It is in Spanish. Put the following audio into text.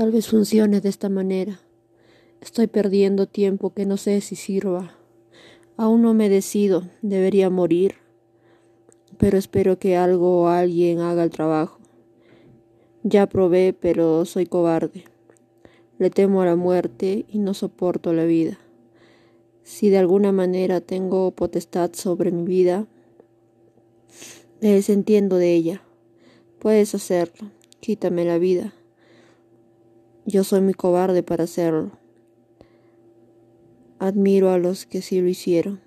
Tal vez funcione de esta manera. Estoy perdiendo tiempo que no sé si sirva. Aún no me decido, debería morir. Pero espero que algo o alguien haga el trabajo. Ya probé, pero soy cobarde. Le temo a la muerte y no soporto la vida. Si de alguna manera tengo potestad sobre mi vida, me desentiendo de ella. Puedes hacerlo. Quítame la vida. Yo soy muy cobarde para hacerlo. Admiro a los que sí lo hicieron.